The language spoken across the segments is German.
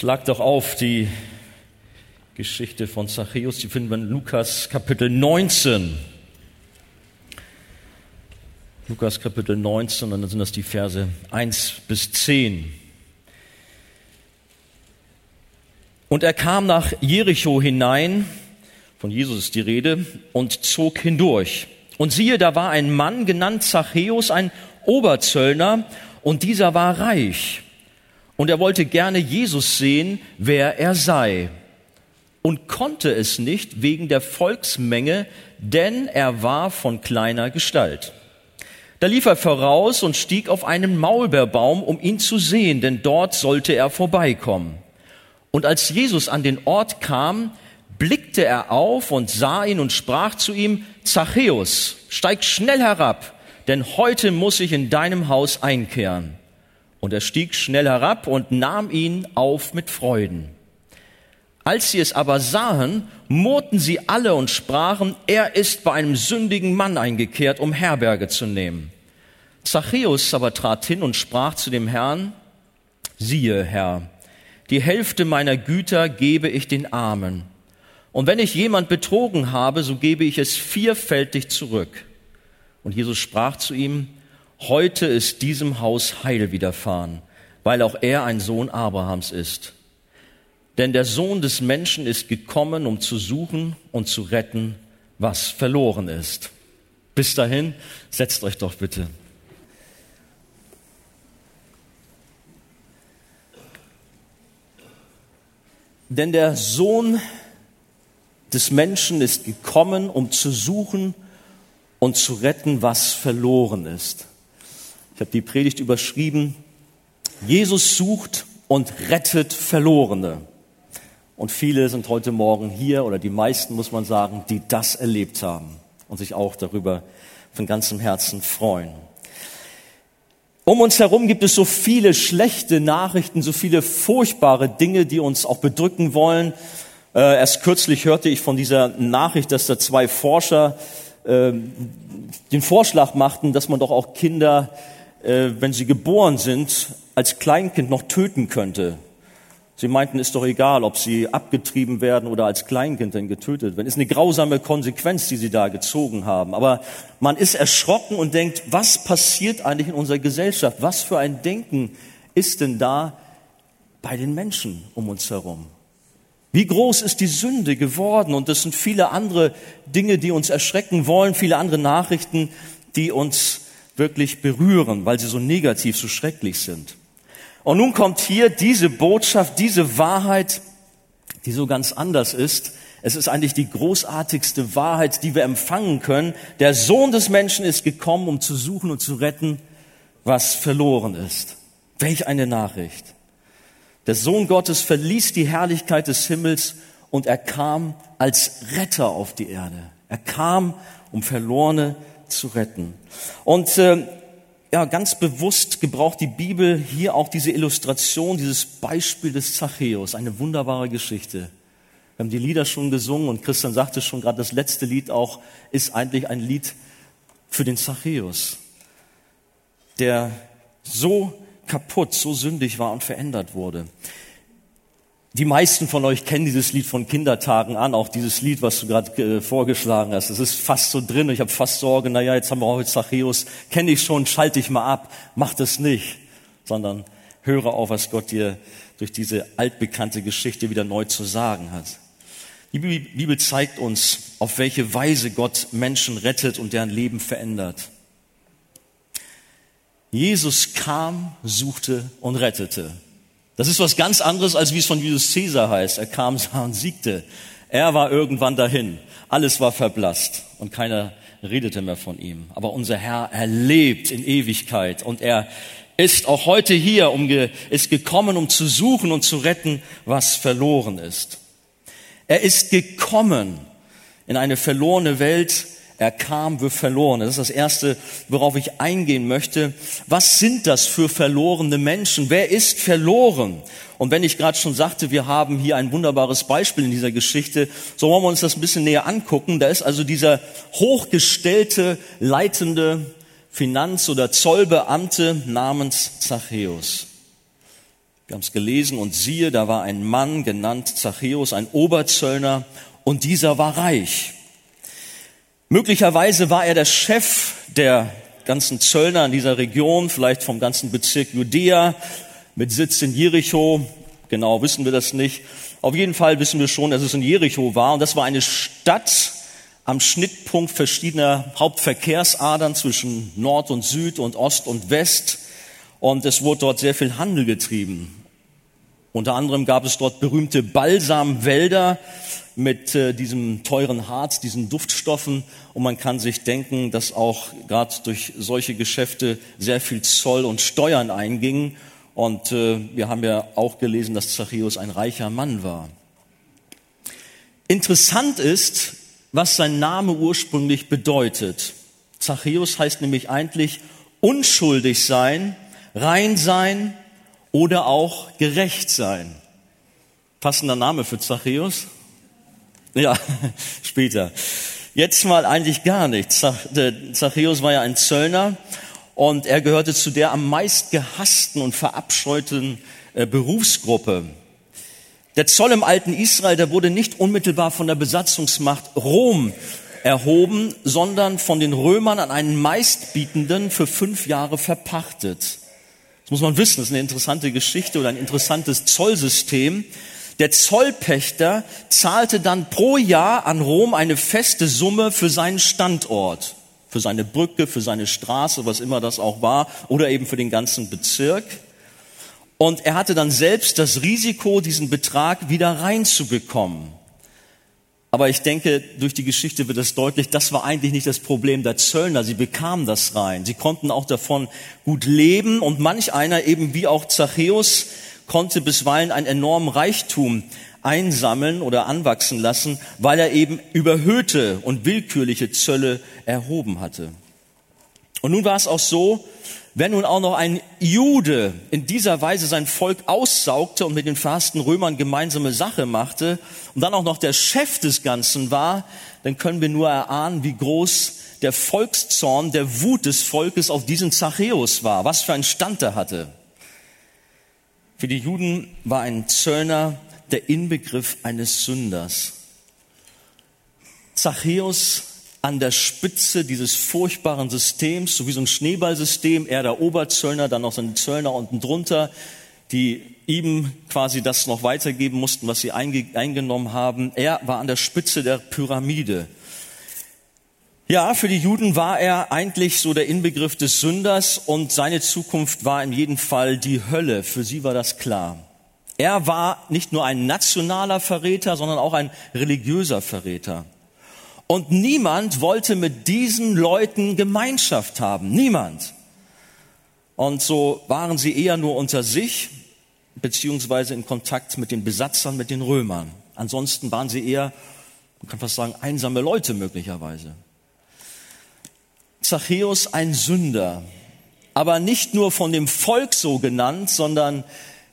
Schlag doch auf die Geschichte von Zachäus, die finden wir in Lukas Kapitel 19. Lukas Kapitel 19, und dann sind das die Verse 1 bis 10. Und er kam nach Jericho hinein, von Jesus ist die Rede, und zog hindurch. Und siehe, da war ein Mann genannt Zachäus, ein Oberzöllner, und dieser war reich. Und er wollte gerne Jesus sehen, wer er sei, und konnte es nicht wegen der Volksmenge, denn er war von kleiner Gestalt. Da lief er voraus und stieg auf einen Maulbeerbaum, um ihn zu sehen, denn dort sollte er vorbeikommen. Und als Jesus an den Ort kam, blickte er auf und sah ihn und sprach zu ihm, Zachäus, steig schnell herab, denn heute muss ich in deinem Haus einkehren. Und er stieg schnell herab und nahm ihn auf mit Freuden. Als sie es aber sahen, murrten sie alle und sprachen, er ist bei einem sündigen Mann eingekehrt, um Herberge zu nehmen. Zachäus aber trat hin und sprach zu dem Herrn, siehe, Herr, die Hälfte meiner Güter gebe ich den Armen. Und wenn ich jemand betrogen habe, so gebe ich es vierfältig zurück. Und Jesus sprach zu ihm, heute ist diesem Haus Heil widerfahren, weil auch er ein Sohn Abrahams ist. Denn der Sohn des Menschen ist gekommen, um zu suchen und zu retten, was verloren ist. Bis dahin, setzt euch doch bitte. Denn der Sohn des Menschen ist gekommen, um zu suchen und zu retten, was verloren ist. Ich habe die Predigt überschrieben, Jesus sucht und rettet Verlorene. Und viele sind heute Morgen hier, oder die meisten muss man sagen, die das erlebt haben und sich auch darüber von ganzem Herzen freuen. Um uns herum gibt es so viele schlechte Nachrichten, so viele furchtbare Dinge, die uns auch bedrücken wollen. Äh, erst kürzlich hörte ich von dieser Nachricht, dass da zwei Forscher äh, den Vorschlag machten, dass man doch auch Kinder, äh, wenn sie geboren sind, als Kleinkind noch töten könnte. Sie meinten, ist doch egal, ob sie abgetrieben werden oder als Kleinkind dann getötet werden. Ist eine grausame Konsequenz, die sie da gezogen haben. Aber man ist erschrocken und denkt, was passiert eigentlich in unserer Gesellschaft? Was für ein Denken ist denn da bei den Menschen um uns herum? Wie groß ist die Sünde geworden? Und das sind viele andere Dinge, die uns erschrecken wollen, viele andere Nachrichten, die uns wirklich berühren, weil sie so negativ, so schrecklich sind. Und nun kommt hier diese Botschaft, diese Wahrheit, die so ganz anders ist. Es ist eigentlich die großartigste Wahrheit, die wir empfangen können. Der Sohn des Menschen ist gekommen, um zu suchen und zu retten, was verloren ist. Welch eine Nachricht. Der Sohn Gottes verließ die Herrlichkeit des Himmels und er kam als Retter auf die Erde. Er kam, um Verlorene zu retten. Und äh, ja, ganz bewusst gebraucht die Bibel hier auch diese Illustration, dieses Beispiel des Zachäus, eine wunderbare Geschichte. Wir haben die Lieder schon gesungen und Christian sagte schon gerade, das letzte Lied auch ist eigentlich ein Lied für den Zachäus, der so kaputt, so sündig war und verändert wurde. Die meisten von euch kennen dieses Lied von Kindertagen an, auch dieses Lied, was du gerade äh, vorgeschlagen hast. Es ist fast so drin. Ich habe fast Sorge, naja, jetzt haben wir heute Zachäus, kenne ich schon, schalte ich mal ab. Mach das nicht, sondern höre auf, was Gott dir durch diese altbekannte Geschichte wieder neu zu sagen hat. Die Bibel zeigt uns, auf welche Weise Gott Menschen rettet und deren Leben verändert. Jesus kam, suchte und rettete. Das ist was ganz anderes, als wie es von Julius Caesar heißt. Er kam, sah und siegte. Er war irgendwann dahin. Alles war verblasst und keiner redete mehr von ihm. Aber unser Herr, er lebt in Ewigkeit und er ist auch heute hier, um, ist gekommen, um zu suchen und zu retten, was verloren ist. Er ist gekommen in eine verlorene Welt, er kam für Verlorene. Das ist das Erste, worauf ich eingehen möchte. Was sind das für verlorene Menschen? Wer ist verloren? Und wenn ich gerade schon sagte, wir haben hier ein wunderbares Beispiel in dieser Geschichte, so wollen wir uns das ein bisschen näher angucken. Da ist also dieser hochgestellte, leitende Finanz- oder Zollbeamte namens Zachäus. Wir haben es gelesen und siehe, da war ein Mann genannt Zachäus, ein Oberzöllner, und dieser war reich. Möglicherweise war er der Chef der ganzen Zöllner in dieser Region, vielleicht vom ganzen Bezirk Judäa mit Sitz in Jericho. Genau wissen wir das nicht. Auf jeden Fall wissen wir schon, dass es in Jericho war. Und das war eine Stadt am Schnittpunkt verschiedener Hauptverkehrsadern zwischen Nord und Süd und Ost und West. Und es wurde dort sehr viel Handel getrieben. Unter anderem gab es dort berühmte Balsamwälder mit äh, diesem teuren Harz, diesen Duftstoffen. Und man kann sich denken, dass auch gerade durch solche Geschäfte sehr viel Zoll und Steuern eingingen. Und äh, wir haben ja auch gelesen, dass Zachäus ein reicher Mann war. Interessant ist, was sein Name ursprünglich bedeutet. Zachäus heißt nämlich eigentlich unschuldig sein, rein sein, oder auch gerecht sein. Passender Name für Zachäus? Ja, später. Jetzt mal eigentlich gar nicht. Zachäus war ja ein Zöllner und er gehörte zu der am meist gehassten und verabscheuten äh, Berufsgruppe. Der Zoll im alten Israel, der wurde nicht unmittelbar von der Besatzungsmacht Rom erhoben, sondern von den Römern an einen Meistbietenden für fünf Jahre verpachtet. Muss man wissen, das ist eine interessante Geschichte oder ein interessantes Zollsystem. Der Zollpächter zahlte dann pro Jahr an Rom eine feste Summe für seinen Standort, für seine Brücke, für seine Straße, was immer das auch war, oder eben für den ganzen Bezirk. Und er hatte dann selbst das Risiko, diesen Betrag wieder reinzubekommen. Aber ich denke, durch die Geschichte wird es deutlich, das war eigentlich nicht das Problem der Zöllner. Sie bekamen das rein. Sie konnten auch davon gut leben und manch einer eben wie auch Zachäus konnte bisweilen einen enormen Reichtum einsammeln oder anwachsen lassen, weil er eben überhöhte und willkürliche Zölle erhoben hatte. Und nun war es auch so, wenn nun auch noch ein Jude in dieser Weise sein Volk aussaugte und mit den verhassten Römern gemeinsame Sache machte und dann auch noch der Chef des Ganzen war, dann können wir nur erahnen, wie groß der Volkszorn, der Wut des Volkes auf diesen Zachäus war, was für einen Stand er hatte. Für die Juden war ein Zöllner der Inbegriff eines Sünders. Zachäus an der Spitze dieses furchtbaren Systems, so wie so ein Schneeballsystem, er der Oberzöllner, dann noch seine Zöllner unten drunter, die ihm quasi das noch weitergeben mussten, was sie eingenommen haben. Er war an der Spitze der Pyramide. Ja, für die Juden war er eigentlich so der Inbegriff des Sünders und seine Zukunft war in jedem Fall die Hölle. Für sie war das klar. Er war nicht nur ein nationaler Verräter, sondern auch ein religiöser Verräter. Und niemand wollte mit diesen Leuten Gemeinschaft haben. Niemand. Und so waren sie eher nur unter sich, beziehungsweise in Kontakt mit den Besatzern, mit den Römern. Ansonsten waren sie eher, man kann fast sagen, einsame Leute möglicherweise. Zachäus ein Sünder, aber nicht nur von dem Volk so genannt, sondern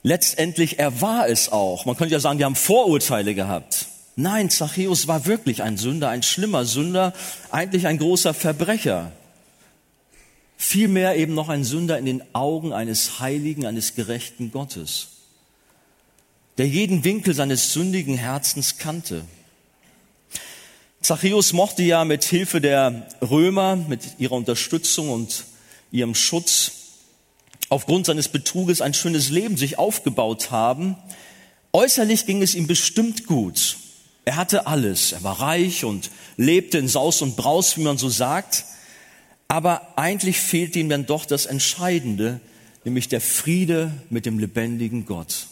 letztendlich er war es auch. Man könnte ja sagen, die haben Vorurteile gehabt. Nein, Zachäus war wirklich ein Sünder, ein schlimmer Sünder, eigentlich ein großer Verbrecher. Vielmehr eben noch ein Sünder in den Augen eines heiligen, eines gerechten Gottes, der jeden Winkel seines sündigen Herzens kannte. Zachäus mochte ja mit Hilfe der Römer, mit ihrer Unterstützung und ihrem Schutz aufgrund seines Betruges ein schönes Leben sich aufgebaut haben. Äußerlich ging es ihm bestimmt gut. Er hatte alles. Er war reich und lebte in Saus und Braus, wie man so sagt. Aber eigentlich fehlte ihm dann doch das Entscheidende, nämlich der Friede mit dem lebendigen Gott.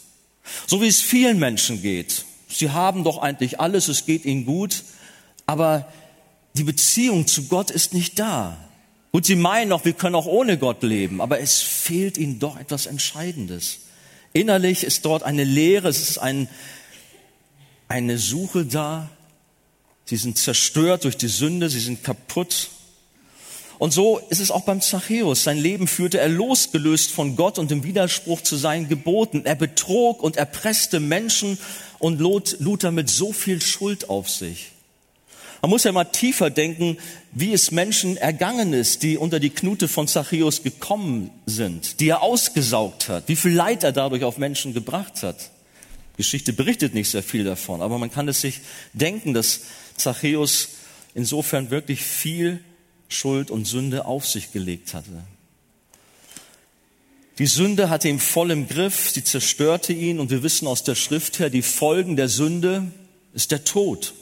So wie es vielen Menschen geht. Sie haben doch eigentlich alles, es geht ihnen gut, aber die Beziehung zu Gott ist nicht da. Gut, sie meinen noch, wir können auch ohne Gott leben, aber es fehlt ihnen doch etwas Entscheidendes. Innerlich ist dort eine Leere, es ist ein, eine Suche da. Sie sind zerstört durch die Sünde, sie sind kaputt. Und so ist es auch beim Zachäus. Sein Leben führte er losgelöst von Gott und im Widerspruch zu seinen Geboten. Er betrog und erpresste Menschen und lud, lud damit so viel Schuld auf sich. Man muss ja mal tiefer denken. wie es Menschen ergangen ist, die unter die Knute von Zachäus gekommen sind, die er ausgesaugt hat, wie viel Leid er dadurch auf Menschen gebracht hat. Geschichte berichtet nicht sehr viel davon, aber man kann es sich denken, dass Zachäus insofern wirklich viel Schuld und Sünde auf sich gelegt hatte. Die Sünde hatte ihn voll im Griff, sie zerstörte ihn und wir wissen aus der Schrift her, die Folgen der Sünde ist der Tod.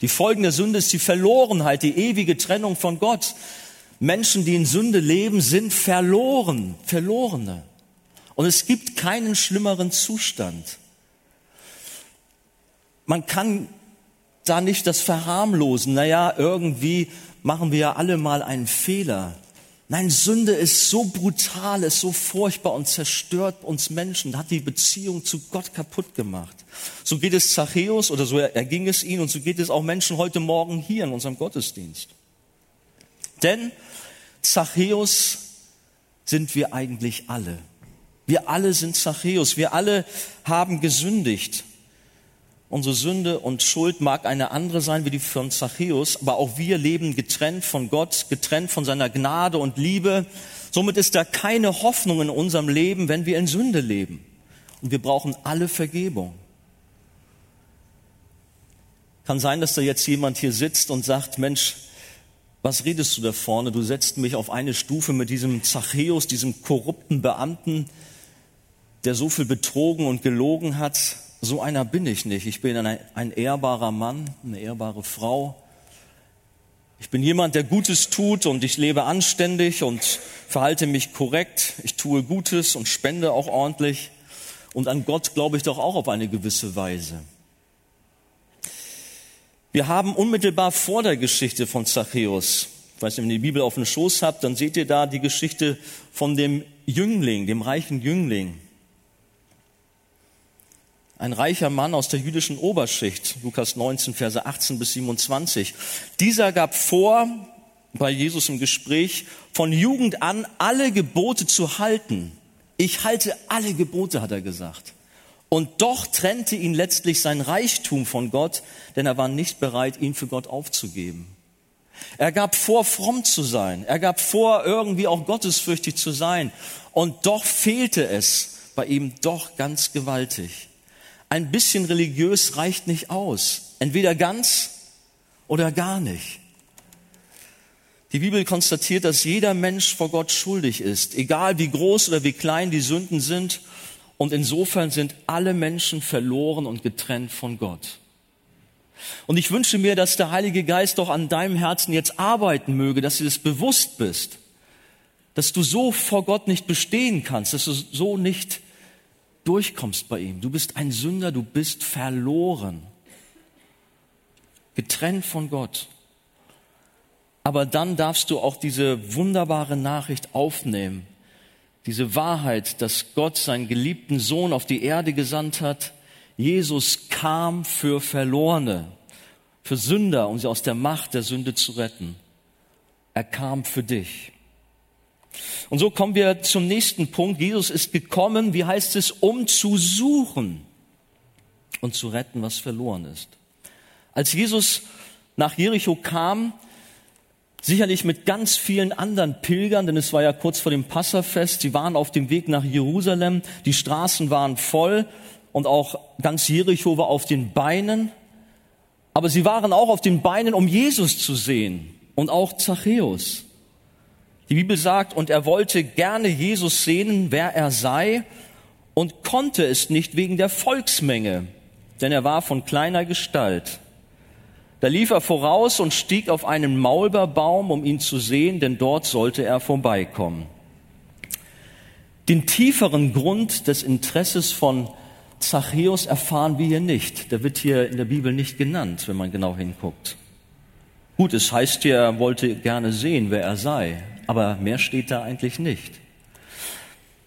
Die Folgen der Sünde ist die Verlorenheit, die ewige Trennung von Gott. Menschen, die in Sünde leben, sind verloren, Verlorene. Und es gibt keinen schlimmeren Zustand. Man kann da nicht das verharmlosen. Naja, irgendwie machen wir ja alle mal einen Fehler. Nein, Sünde ist so brutal, ist so furchtbar und zerstört uns Menschen, hat die Beziehung zu Gott kaputt gemacht. So geht es Zachäus oder so erging es ihn und so geht es auch Menschen heute Morgen hier in unserem Gottesdienst. Denn Zachäus sind wir eigentlich alle. Wir alle sind Zachäus. Wir alle haben gesündigt. Unsere Sünde und Schuld mag eine andere sein wie die von Zachäus, aber auch wir leben getrennt von Gott, getrennt von seiner Gnade und Liebe. Somit ist da keine Hoffnung in unserem Leben, wenn wir in Sünde leben. Und wir brauchen alle Vergebung. Kann sein, dass da jetzt jemand hier sitzt und sagt, Mensch, was redest du da vorne? Du setzt mich auf eine Stufe mit diesem Zachäus, diesem korrupten Beamten, der so viel betrogen und gelogen hat. So einer bin ich nicht. Ich bin ein, ein ehrbarer Mann, eine ehrbare Frau. Ich bin jemand, der Gutes tut und ich lebe anständig und verhalte mich korrekt. Ich tue Gutes und spende auch ordentlich. Und an Gott glaube ich doch auch auf eine gewisse Weise. Wir haben unmittelbar vor der Geschichte von Zachäus, ich weiß nicht, wenn ihr die Bibel auf den Schoß habt, dann seht ihr da die Geschichte von dem Jüngling, dem reichen Jüngling ein reicher Mann aus der jüdischen Oberschicht, Lukas 19, Verse 18 bis 27. Dieser gab vor, bei Jesus im Gespräch, von Jugend an alle Gebote zu halten. Ich halte alle Gebote, hat er gesagt. Und doch trennte ihn letztlich sein Reichtum von Gott, denn er war nicht bereit, ihn für Gott aufzugeben. Er gab vor, fromm zu sein. Er gab vor, irgendwie auch gottesfürchtig zu sein. Und doch fehlte es bei ihm doch ganz gewaltig ein bisschen religiös reicht nicht aus. Entweder ganz oder gar nicht. Die Bibel konstatiert, dass jeder Mensch vor Gott schuldig ist, egal wie groß oder wie klein die Sünden sind. Und insofern sind alle Menschen verloren und getrennt von Gott. Und ich wünsche mir, dass der Heilige Geist doch an deinem Herzen jetzt arbeiten möge, dass du das bewusst bist, dass du so vor Gott nicht bestehen kannst, dass du so nicht durchkommst bei ihm. Du bist ein Sünder, du bist verloren, getrennt von Gott. Aber dann darfst du auch diese wunderbare Nachricht aufnehmen, diese Wahrheit, dass Gott seinen geliebten Sohn auf die Erde gesandt hat. Jesus kam für Verlorene, für Sünder, um sie aus der Macht der Sünde zu retten. Er kam für dich. Und so kommen wir zum nächsten Punkt. Jesus ist gekommen, wie heißt es, um zu suchen und zu retten, was verloren ist. Als Jesus nach Jericho kam, sicherlich mit ganz vielen anderen Pilgern, denn es war ja kurz vor dem Passafest, sie waren auf dem Weg nach Jerusalem, die Straßen waren voll und auch ganz Jericho war auf den Beinen, aber sie waren auch auf den Beinen, um Jesus zu sehen und auch Zachäus. Die Bibel sagt, und er wollte gerne Jesus sehen, wer er sei, und konnte es nicht wegen der Volksmenge, denn er war von kleiner Gestalt. Da lief er voraus und stieg auf einen Maulbeerbaum, um ihn zu sehen, denn dort sollte er vorbeikommen. Den tieferen Grund des Interesses von Zachäus erfahren wir hier nicht. Der wird hier in der Bibel nicht genannt, wenn man genau hinguckt. Gut, es heißt hier, er wollte gerne sehen, wer er sei aber mehr steht da eigentlich nicht.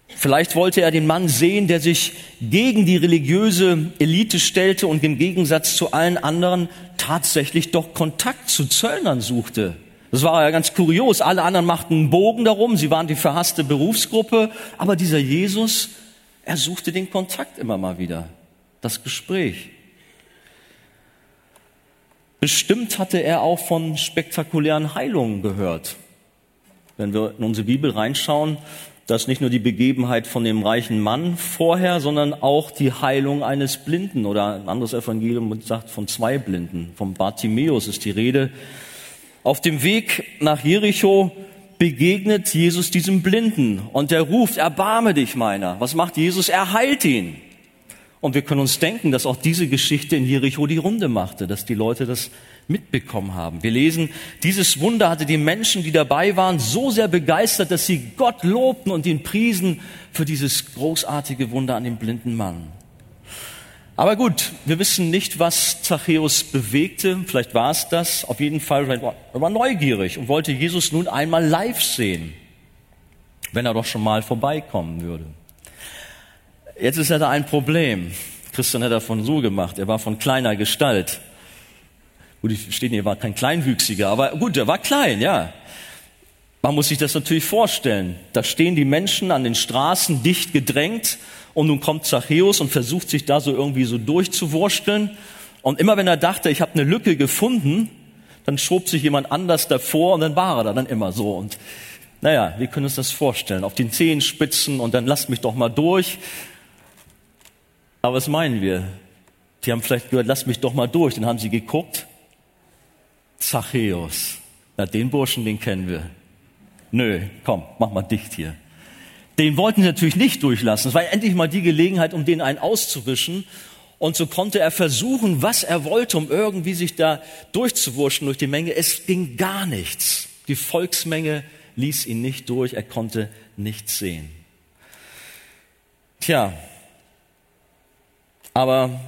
Vielleicht wollte er den Mann sehen, der sich gegen die religiöse Elite stellte und im Gegensatz zu allen anderen tatsächlich doch Kontakt zu Zöllnern suchte. Das war ja ganz kurios. Alle anderen machten einen Bogen darum. Sie waren die verhasste Berufsgruppe. Aber dieser Jesus, er suchte den Kontakt immer mal wieder. Das Gespräch. Bestimmt hatte er auch von spektakulären Heilungen gehört. Wenn wir in unsere Bibel reinschauen, da ist nicht nur die Begebenheit von dem reichen Mann vorher, sondern auch die Heilung eines Blinden oder ein anderes Evangelium sagt von zwei Blinden. Vom Bartimäus ist die Rede. Auf dem Weg nach Jericho begegnet Jesus diesem Blinden und er ruft, erbarme dich meiner. Was macht Jesus? Er heilt ihn. Und wir können uns denken, dass auch diese Geschichte in Jericho die Runde machte, dass die Leute das mitbekommen haben. Wir lesen, dieses Wunder hatte die Menschen, die dabei waren, so sehr begeistert, dass sie Gott lobten und ihn priesen für dieses großartige Wunder an dem blinden Mann. Aber gut, wir wissen nicht, was Zachäus bewegte. Vielleicht war es das. Auf jeden Fall, er war neugierig und wollte Jesus nun einmal live sehen, wenn er doch schon mal vorbeikommen würde. Jetzt ist er da ein Problem. Christian hat davon so gemacht. Er war von kleiner Gestalt. Gut, ich verstehe, er war kein Kleinwüchsiger, aber gut, er war klein, ja. Man muss sich das natürlich vorstellen. Da stehen die Menschen an den Straßen dicht gedrängt und nun kommt Zachäus und versucht sich da so irgendwie so durchzuwursteln. Und immer wenn er dachte, ich habe eine Lücke gefunden, dann schob sich jemand anders davor und dann war er da dann immer so. Und naja, wir können uns das vorstellen. Auf den Zehenspitzen und dann lasst mich doch mal durch. Aber was meinen wir? Die haben vielleicht gehört, lass mich doch mal durch. Dann haben sie geguckt. Zachäus. Na, den Burschen, den kennen wir. Nö, komm, mach mal dicht hier. Den wollten sie natürlich nicht durchlassen. Es war endlich mal die Gelegenheit, um den einen auszuwischen. Und so konnte er versuchen, was er wollte, um irgendwie sich da durchzuwurschen durch die Menge. Es ging gar nichts. Die Volksmenge ließ ihn nicht durch. Er konnte nichts sehen. Tja, aber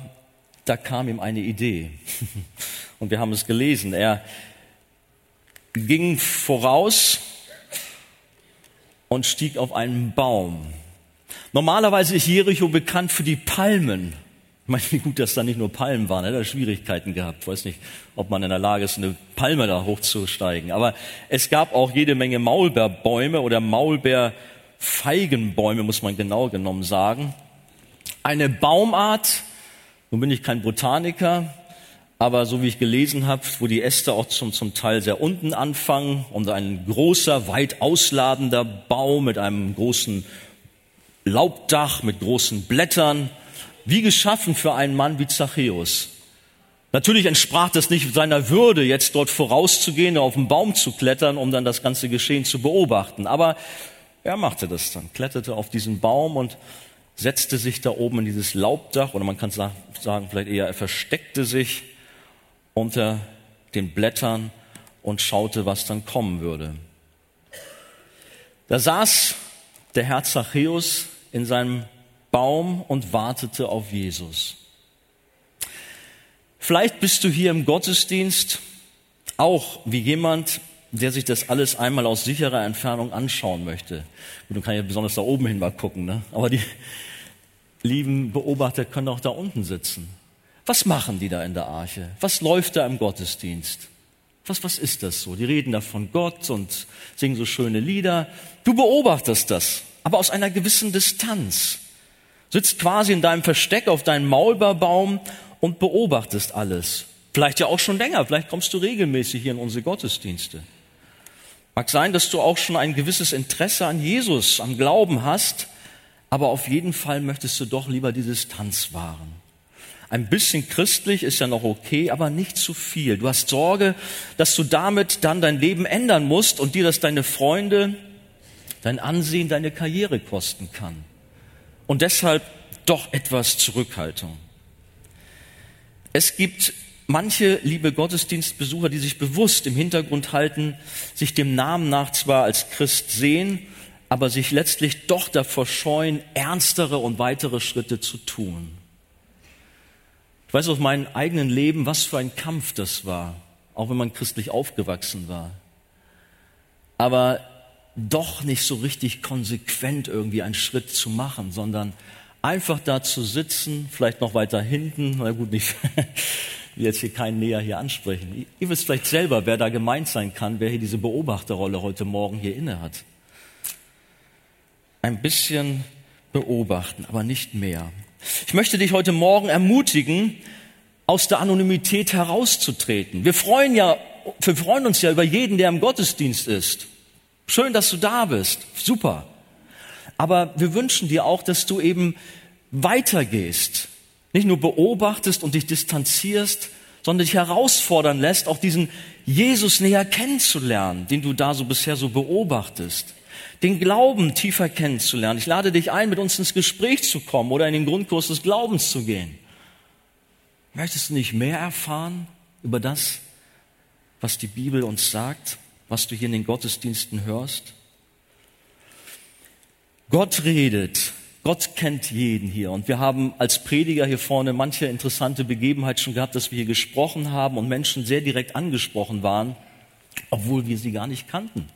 da kam ihm eine Idee. Und wir haben es gelesen. Er ging voraus und stieg auf einen Baum. Normalerweise ist Jericho bekannt für die Palmen. Ich meine, wie gut, dass da nicht nur Palmen waren. Er hat Schwierigkeiten gehabt. Ich weiß nicht, ob man in der Lage ist, eine Palme da hochzusteigen. Aber es gab auch jede Menge Maulbeerbäume oder Maulbeerfeigenbäume, muss man genau genommen sagen eine Baumart, nun bin ich kein Botaniker, aber so wie ich gelesen habe, wo die Äste auch zum, zum Teil sehr unten anfangen und ein großer, weit ausladender Baum mit einem großen Laubdach, mit großen Blättern, wie geschaffen für einen Mann wie Zachäus. Natürlich entsprach das nicht seiner Würde, jetzt dort vorauszugehen, auf den Baum zu klettern, um dann das ganze Geschehen zu beobachten. Aber er machte das dann, kletterte auf diesen Baum und setzte sich da oben in dieses Laubdach, oder man kann sagen, vielleicht eher, er versteckte sich unter den Blättern und schaute, was dann kommen würde. Da saß der Herr Zachäus in seinem Baum und wartete auf Jesus. Vielleicht bist du hier im Gottesdienst auch wie jemand, der sich das alles einmal aus sicherer Entfernung anschauen möchte. Und du kannst ja besonders da oben hin mal gucken, ne? aber die, lieben Beobachter können auch da unten sitzen. Was machen die da in der Arche? Was läuft da im Gottesdienst? Was, was ist das so? Die reden da von Gott und singen so schöne Lieder. Du beobachtest das, aber aus einer gewissen Distanz. Sitzt quasi in deinem Versteck auf deinem Maulbeerbaum und beobachtest alles. Vielleicht ja auch schon länger, vielleicht kommst du regelmäßig hier in unsere Gottesdienste. Mag sein, dass du auch schon ein gewisses Interesse an Jesus, am Glauben hast, aber auf jeden Fall möchtest du doch lieber die Distanz wahren. Ein bisschen christlich ist ja noch okay, aber nicht zu viel. Du hast Sorge, dass du damit dann dein Leben ändern musst und dir das deine Freunde, dein Ansehen, deine Karriere kosten kann. Und deshalb doch etwas Zurückhaltung. Es gibt manche liebe Gottesdienstbesucher, die sich bewusst im Hintergrund halten, sich dem Namen nach zwar als Christ sehen, aber sich letztlich doch davor scheuen, ernstere und weitere Schritte zu tun. Ich weiß aus meinem eigenen Leben, was für ein Kampf das war, auch wenn man christlich aufgewachsen war. Aber doch nicht so richtig konsequent irgendwie einen Schritt zu machen, sondern einfach da zu sitzen, vielleicht noch weiter hinten, na gut, nicht, will jetzt hier keinen näher hier ansprechen. Ihr wisst vielleicht selber, wer da gemeint sein kann, wer hier diese Beobachterrolle heute Morgen hier inne hat ein bisschen beobachten, aber nicht mehr. Ich möchte dich heute Morgen ermutigen, aus der Anonymität herauszutreten. Wir freuen ja, wir freuen uns ja über jeden, der im Gottesdienst ist. Schön, dass du da bist. Super. Aber wir wünschen dir auch, dass du eben weitergehst. Nicht nur beobachtest und dich distanzierst, sondern dich herausfordern lässt, auch diesen Jesus näher kennenzulernen, den du da so bisher so beobachtest. Den Glauben tiefer kennenzulernen. Ich lade dich ein, mit uns ins Gespräch zu kommen oder in den Grundkurs des Glaubens zu gehen. Möchtest du nicht mehr erfahren über das, was die Bibel uns sagt, was du hier in den Gottesdiensten hörst? Gott redet. Gott kennt jeden hier. Und wir haben als Prediger hier vorne manche interessante Begebenheit schon gehabt, dass wir hier gesprochen haben und Menschen sehr direkt angesprochen waren, obwohl wir sie gar nicht kannten.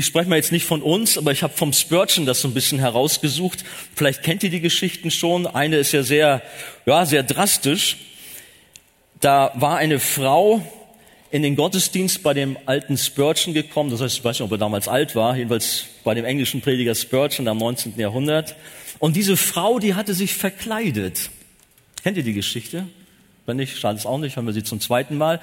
Ich spreche mal jetzt nicht von uns, aber ich habe vom Spurgeon das so ein bisschen herausgesucht. Vielleicht kennt ihr die Geschichten schon. Eine ist ja sehr, ja, sehr drastisch. Da war eine Frau in den Gottesdienst bei dem alten Spurgeon gekommen. Das heißt, ich weiß nicht, ob er damals alt war, jedenfalls bei dem englischen Prediger Spurgeon am 19. Jahrhundert. Und diese Frau, die hatte sich verkleidet. Kennt ihr die Geschichte? Wenn nicht, schadet es auch nicht, hören wir sie zum zweiten Mal.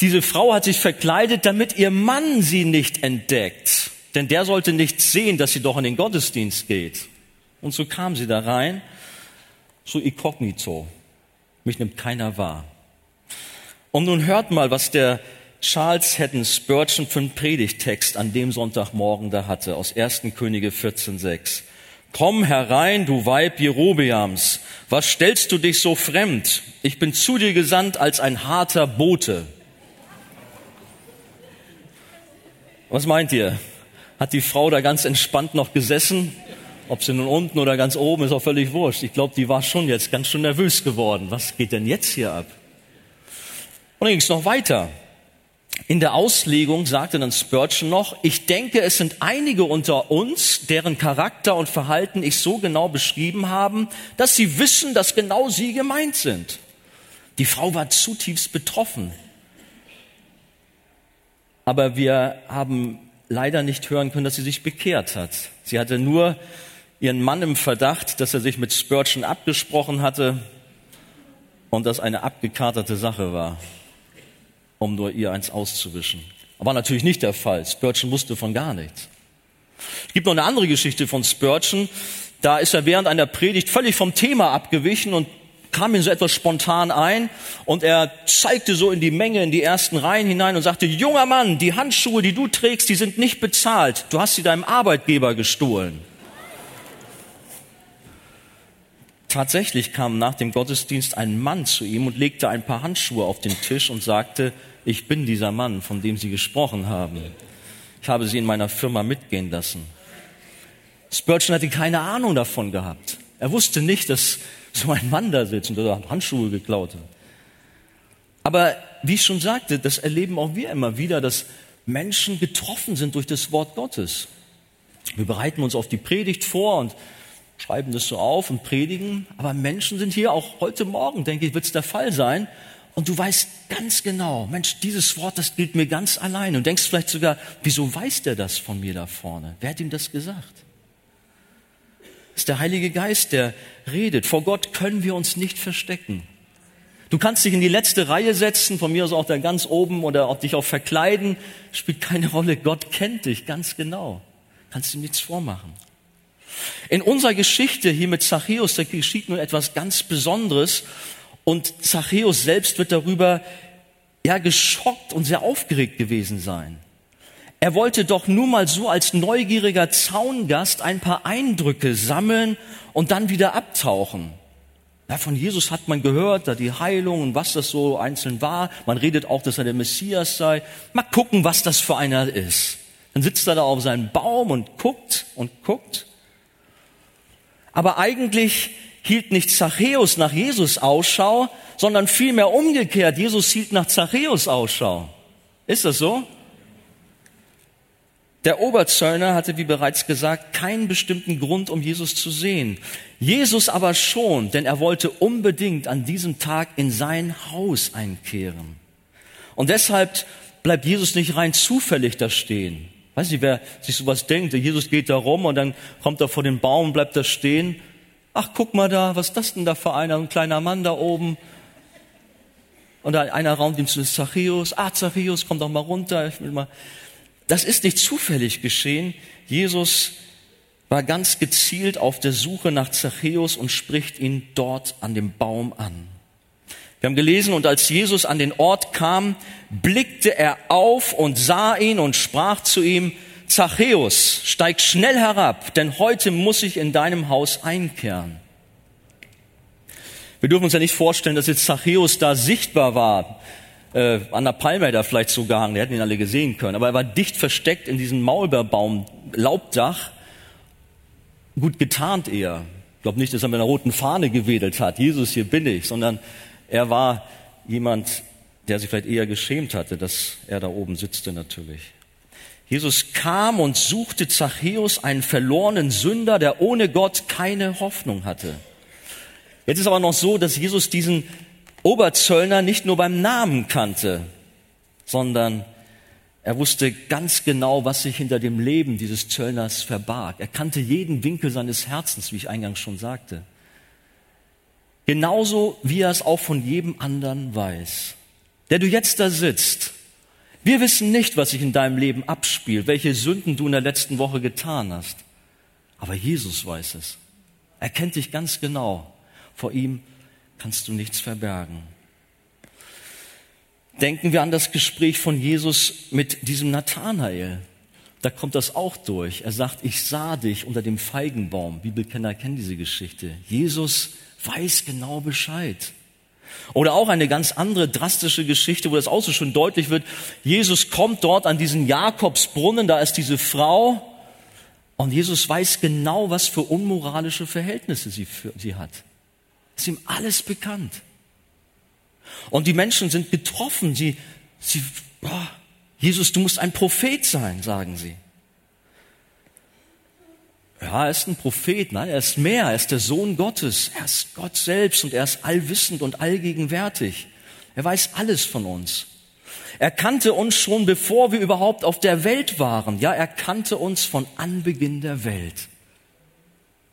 Diese Frau hat sich verkleidet, damit ihr Mann sie nicht entdeckt. Denn der sollte nicht sehen, dass sie doch in den Gottesdienst geht. Und so kam sie da rein, so inkognito. Mich nimmt keiner wahr. Und nun hört mal, was der Charles Haddon Spurgeon für einen Predigtext an dem Sonntagmorgen da hatte, aus 1. Könige 14,6. Komm herein, du Weib Jerobeams, was stellst du dich so fremd? Ich bin zu dir gesandt als ein harter Bote. Was meint ihr? Hat die Frau da ganz entspannt noch gesessen? Ob sie nun unten oder ganz oben, ist auch völlig wurscht. Ich glaube, die war schon jetzt ganz schön nervös geworden. Was geht denn jetzt hier ab? Und dann ging es noch weiter. In der Auslegung sagte dann Spurgeon noch, ich denke, es sind einige unter uns, deren Charakter und Verhalten ich so genau beschrieben haben, dass sie wissen, dass genau sie gemeint sind. Die Frau war zutiefst betroffen. Aber wir haben leider nicht hören können, dass sie sich bekehrt hat. Sie hatte nur ihren Mann im Verdacht, dass er sich mit Spurgeon abgesprochen hatte und das eine abgekartete Sache war, um nur ihr eins auszuwischen. Aber natürlich nicht der Fall. Spurgeon wusste von gar nichts. Es gibt noch eine andere Geschichte von Spurgeon. Da ist er während einer Predigt völlig vom Thema abgewichen und kam ihm so etwas spontan ein und er zeigte so in die Menge, in die ersten Reihen hinein und sagte, junger Mann, die Handschuhe, die du trägst, die sind nicht bezahlt. Du hast sie deinem Arbeitgeber gestohlen. Tatsächlich kam nach dem Gottesdienst ein Mann zu ihm und legte ein paar Handschuhe auf den Tisch und sagte, ich bin dieser Mann, von dem Sie gesprochen haben. Ich habe Sie in meiner Firma mitgehen lassen. Spurgeon hatte keine Ahnung davon gehabt. Er wusste nicht, dass so ein Mann da sitzt und der Handschuhe geklaut hat. Aber wie ich schon sagte, das erleben auch wir immer wieder, dass Menschen getroffen sind durch das Wort Gottes. Wir bereiten uns auf die Predigt vor und schreiben das so auf und predigen, aber Menschen sind hier auch heute Morgen, denke ich, wird es der Fall sein. Und du weißt ganz genau, Mensch, dieses Wort, das gilt mir ganz allein. Und denkst vielleicht sogar, wieso weiß der das von mir da vorne? Wer hat ihm das gesagt? Ist der Heilige Geist, der redet. Vor Gott können wir uns nicht verstecken. Du kannst dich in die letzte Reihe setzen, von mir aus auch da ganz oben oder auch dich auch verkleiden, spielt keine Rolle. Gott kennt dich ganz genau. Kannst ihm nichts vormachen. In unserer Geschichte hier mit Zachäus, da geschieht nun etwas ganz Besonderes und Zachäus selbst wird darüber ja geschockt und sehr aufgeregt gewesen sein. Er wollte doch nur mal so als neugieriger Zaungast ein paar Eindrücke sammeln und dann wieder abtauchen. Ja, von Jesus hat man gehört, da die Heilung und was das so einzeln war. Man redet auch, dass er der Messias sei. Mal gucken, was das für einer ist. Dann sitzt er da auf seinem Baum und guckt und guckt. Aber eigentlich hielt nicht Zachäus nach Jesus Ausschau, sondern vielmehr umgekehrt. Jesus hielt nach Zachäus Ausschau. Ist das so? Der Oberzöllner hatte, wie bereits gesagt, keinen bestimmten Grund, um Jesus zu sehen. Jesus aber schon, denn er wollte unbedingt an diesem Tag in sein Haus einkehren. Und deshalb bleibt Jesus nicht rein zufällig da stehen. Weiß nicht, wer sich sowas denkt. Jesus geht da rum und dann kommt er vor den Baum und bleibt da stehen. Ach, guck mal da, was ist das denn da für einer? Ein kleiner Mann da oben. Und einer raumt ihm zu Zachäus. Ah, Zachäus, komm doch mal runter. Ich will mal. Das ist nicht zufällig geschehen. Jesus war ganz gezielt auf der Suche nach Zachäus und spricht ihn dort an dem Baum an. Wir haben gelesen, und als Jesus an den Ort kam, blickte er auf und sah ihn und sprach zu ihm, Zachäus, steig schnell herab, denn heute muss ich in deinem Haus einkehren. Wir dürfen uns ja nicht vorstellen, dass jetzt Zachäus da sichtbar war, äh, an der Palme da vielleicht so gehangen, wir hätten ihn alle gesehen können, aber er war dicht versteckt in diesem Maulbeerbaum, Laubdach, gut getarnt eher. Ich glaube nicht, dass er mit einer roten Fahne gewedelt hat, Jesus, hier bin ich, sondern er war jemand, der sich vielleicht eher geschämt hatte, dass er da oben sitzte natürlich. Jesus kam und suchte Zachäus, einen verlorenen Sünder, der ohne Gott keine Hoffnung hatte. Jetzt ist aber noch so, dass Jesus diesen Oberzöllner nicht nur beim Namen kannte, sondern er wusste ganz genau, was sich hinter dem Leben dieses Zöllners verbarg. Er kannte jeden Winkel seines Herzens, wie ich eingangs schon sagte. Genauso wie er es auch von jedem anderen weiß. Der du jetzt da sitzt, wir wissen nicht, was sich in deinem Leben abspielt, welche Sünden du in der letzten Woche getan hast. Aber Jesus weiß es. Er kennt dich ganz genau. Vor ihm kannst du nichts verbergen. Denken wir an das Gespräch von Jesus mit diesem Nathanael. Da kommt das auch durch. Er sagt, ich sah dich unter dem Feigenbaum. Bibelkenner kennen diese Geschichte. Jesus weiß genau Bescheid. Oder auch eine ganz andere drastische Geschichte, wo das auch so schon deutlich wird. Jesus kommt dort an diesen Jakobsbrunnen, da ist diese Frau und Jesus weiß genau, was für unmoralische Verhältnisse sie, für, sie hat. Ist ihm alles bekannt. Und die Menschen sind getroffen. Sie, sie, oh, Jesus, du musst ein Prophet sein, sagen sie. Ja, er ist ein Prophet, nein, er ist mehr, er ist der Sohn Gottes, er ist Gott selbst und er ist allwissend und allgegenwärtig. Er weiß alles von uns. Er kannte uns schon, bevor wir überhaupt auf der Welt waren. Ja, er kannte uns von Anbeginn der Welt.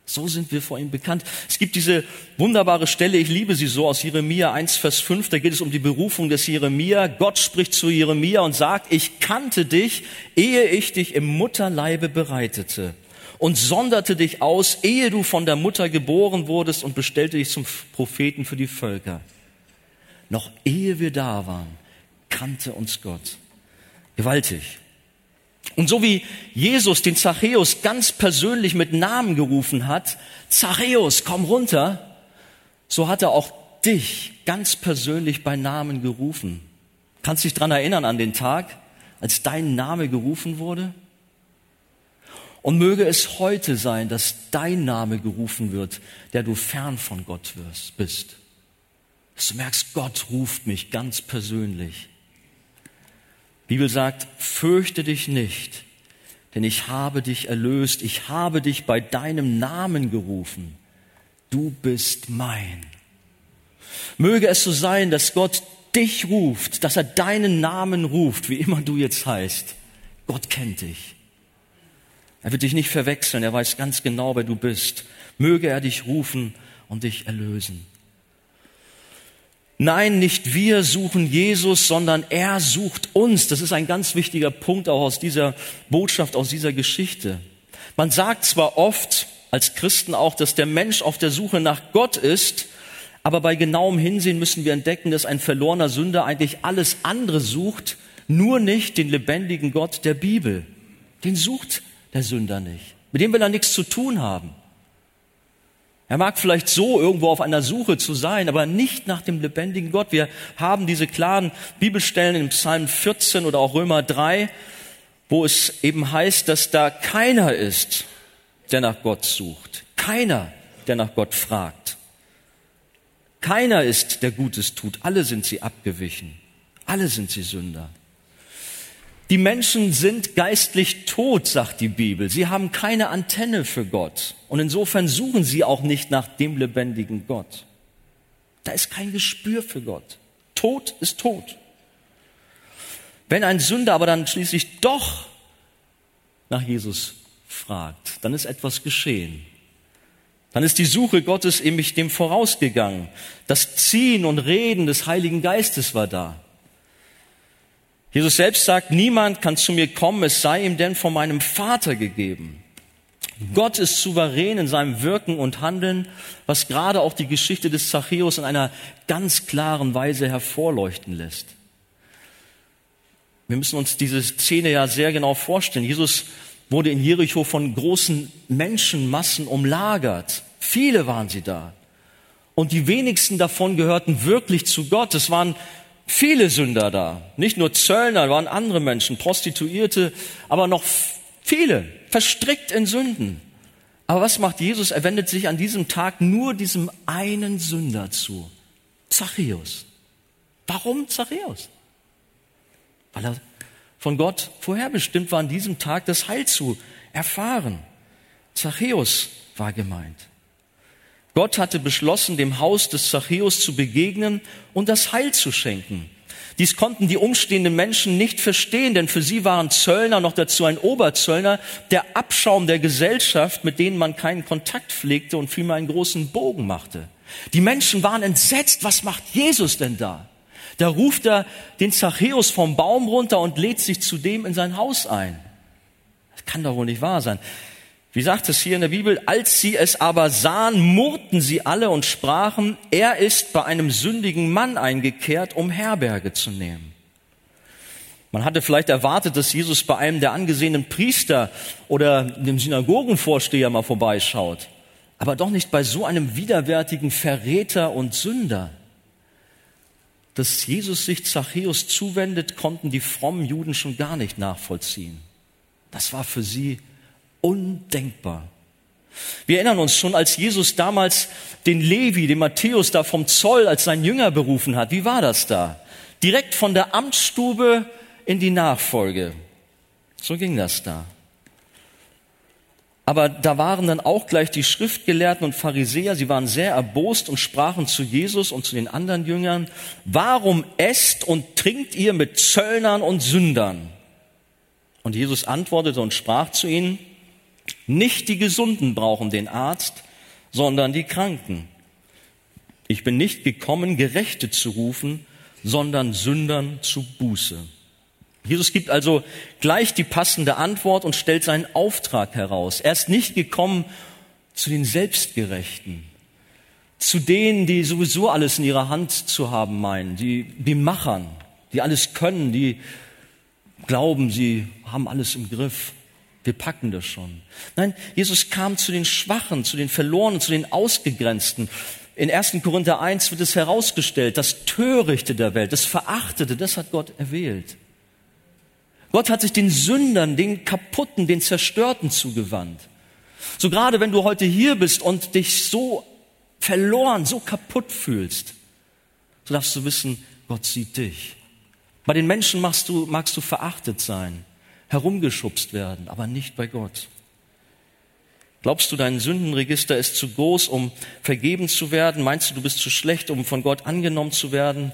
So sind wir vor ihm bekannt. Es gibt diese wunderbare Stelle, ich liebe sie so, aus Jeremia 1, Vers 5, da geht es um die Berufung des Jeremia. Gott spricht zu Jeremia und sagt, ich kannte dich, ehe ich dich im Mutterleibe bereitete und sonderte dich aus, ehe du von der Mutter geboren wurdest und bestellte dich zum Propheten für die Völker. Noch ehe wir da waren, kannte uns Gott. Gewaltig. Und so wie Jesus den Zachäus ganz persönlich mit Namen gerufen hat, Zachäus, komm runter, so hat er auch dich ganz persönlich bei Namen gerufen. Kannst dich dran erinnern an den Tag, als dein Name gerufen wurde? Und möge es heute sein, dass dein Name gerufen wird, der du fern von Gott wirst, bist. Dass du merkst, Gott ruft mich ganz persönlich. Bibel sagt, fürchte dich nicht, denn ich habe dich erlöst, ich habe dich bei deinem Namen gerufen. Du bist mein. Möge es so sein, dass Gott dich ruft, dass er deinen Namen ruft, wie immer du jetzt heißt. Gott kennt dich. Er wird dich nicht verwechseln, er weiß ganz genau, wer du bist. Möge er dich rufen und dich erlösen. Nein, nicht wir suchen Jesus, sondern er sucht uns. Das ist ein ganz wichtiger Punkt auch aus dieser Botschaft, aus dieser Geschichte. Man sagt zwar oft, als Christen auch, dass der Mensch auf der Suche nach Gott ist, aber bei genauem Hinsehen müssen wir entdecken, dass ein verlorener Sünder eigentlich alles andere sucht, nur nicht den lebendigen Gott der Bibel. Den sucht der Sünder nicht. Mit dem will er nichts zu tun haben. Er mag vielleicht so irgendwo auf einer Suche zu sein, aber nicht nach dem lebendigen Gott. Wir haben diese klaren Bibelstellen im Psalm 14 oder auch Römer 3, wo es eben heißt, dass da keiner ist, der nach Gott sucht. Keiner, der nach Gott fragt. Keiner ist, der Gutes tut. Alle sind sie abgewichen. Alle sind sie Sünder. Die Menschen sind geistlich tot, sagt die Bibel. Sie haben keine Antenne für Gott. Und insofern suchen sie auch nicht nach dem lebendigen Gott. Da ist kein Gespür für Gott. Tod ist tot. Wenn ein Sünder aber dann schließlich doch nach Jesus fragt, dann ist etwas geschehen. Dann ist die Suche Gottes nämlich dem vorausgegangen. Das Ziehen und Reden des Heiligen Geistes war da. Jesus selbst sagt, niemand kann zu mir kommen, es sei ihm denn von meinem Vater gegeben. Gott ist souverän in seinem Wirken und Handeln, was gerade auch die Geschichte des Zachäus in einer ganz klaren Weise hervorleuchten lässt. Wir müssen uns diese Szene ja sehr genau vorstellen. Jesus wurde in Jericho von großen Menschenmassen umlagert. Viele waren sie da. Und die wenigsten davon gehörten wirklich zu Gott. Es waren viele Sünder da. Nicht nur Zöllner, waren andere Menschen, Prostituierte, aber noch viele, verstrickt in Sünden. Aber was macht Jesus? Er wendet sich an diesem Tag nur diesem einen Sünder zu. Zachäus. Warum Zachäus? Weil er von Gott vorherbestimmt war, an diesem Tag das Heil zu erfahren. Zachäus war gemeint. Gott hatte beschlossen, dem Haus des Zachäus zu begegnen und das Heil zu schenken. Dies konnten die umstehenden Menschen nicht verstehen, denn für sie waren Zöllner, noch dazu ein Oberzöllner, der Abschaum der Gesellschaft, mit denen man keinen Kontakt pflegte und vielmehr einen großen Bogen machte. Die Menschen waren entsetzt, was macht Jesus denn da? Da ruft er den Zachäus vom Baum runter und lädt sich zudem in sein Haus ein. Das kann doch wohl nicht wahr sein. Wie sagt es hier in der Bibel? Als sie es aber sahen, murrten sie alle und sprachen, er ist bei einem sündigen Mann eingekehrt, um Herberge zu nehmen. Man hatte vielleicht erwartet, dass Jesus bei einem der angesehenen Priester oder dem Synagogenvorsteher mal vorbeischaut, aber doch nicht bei so einem widerwärtigen Verräter und Sünder dass Jesus sich Zachäus zuwendet, konnten die frommen Juden schon gar nicht nachvollziehen. Das war für sie undenkbar. Wir erinnern uns schon, als Jesus damals den Levi, den Matthäus da vom Zoll als sein Jünger berufen hat. Wie war das da? Direkt von der Amtsstube in die Nachfolge. So ging das da. Aber da waren dann auch gleich die Schriftgelehrten und Pharisäer, sie waren sehr erbost und sprachen zu Jesus und zu den anderen Jüngern, warum esst und trinkt ihr mit Zöllnern und Sündern? Und Jesus antwortete und sprach zu ihnen, nicht die Gesunden brauchen den Arzt, sondern die Kranken. Ich bin nicht gekommen, Gerechte zu rufen, sondern Sündern zu Buße. Jesus gibt also gleich die passende Antwort und stellt seinen Auftrag heraus. Er ist nicht gekommen zu den Selbstgerechten, zu denen, die sowieso alles in ihrer Hand zu haben meinen, die, die Machern, die alles können, die glauben, sie haben alles im Griff. Wir packen das schon. Nein, Jesus kam zu den Schwachen, zu den Verlorenen, zu den Ausgegrenzten. In 1. Korinther 1 wird es herausgestellt, das Törichte der Welt, das Verachtete, das hat Gott erwählt. Gott hat sich den Sündern, den Kaputten, den Zerstörten zugewandt. So gerade wenn du heute hier bist und dich so verloren, so kaputt fühlst, so darfst du wissen, Gott sieht dich. Bei den Menschen magst du, magst du verachtet sein, herumgeschubst werden, aber nicht bei Gott. Glaubst du, dein Sündenregister ist zu groß, um vergeben zu werden? Meinst du, du bist zu schlecht, um von Gott angenommen zu werden?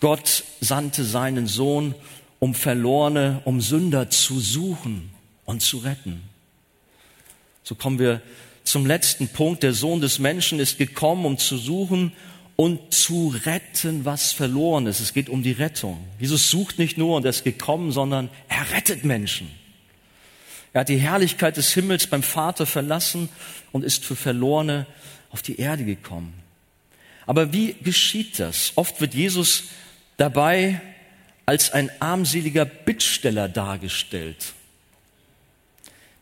Gott sandte seinen Sohn, um Verlorene, um Sünder zu suchen und zu retten. So kommen wir zum letzten Punkt. Der Sohn des Menschen ist gekommen, um zu suchen und zu retten, was verloren ist. Es geht um die Rettung. Jesus sucht nicht nur und er ist gekommen, sondern er rettet Menschen. Er hat die Herrlichkeit des Himmels beim Vater verlassen und ist für Verlorene auf die Erde gekommen. Aber wie geschieht das? Oft wird Jesus dabei als ein armseliger Bittsteller dargestellt,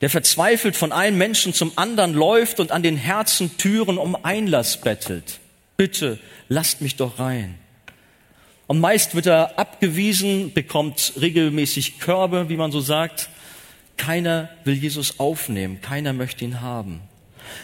der verzweifelt von einem Menschen zum anderen läuft und an den Herzen Türen um Einlass bettelt. Bitte, lasst mich doch rein. Und meist wird er abgewiesen, bekommt regelmäßig Körbe, wie man so sagt. Keiner will Jesus aufnehmen, keiner möchte ihn haben.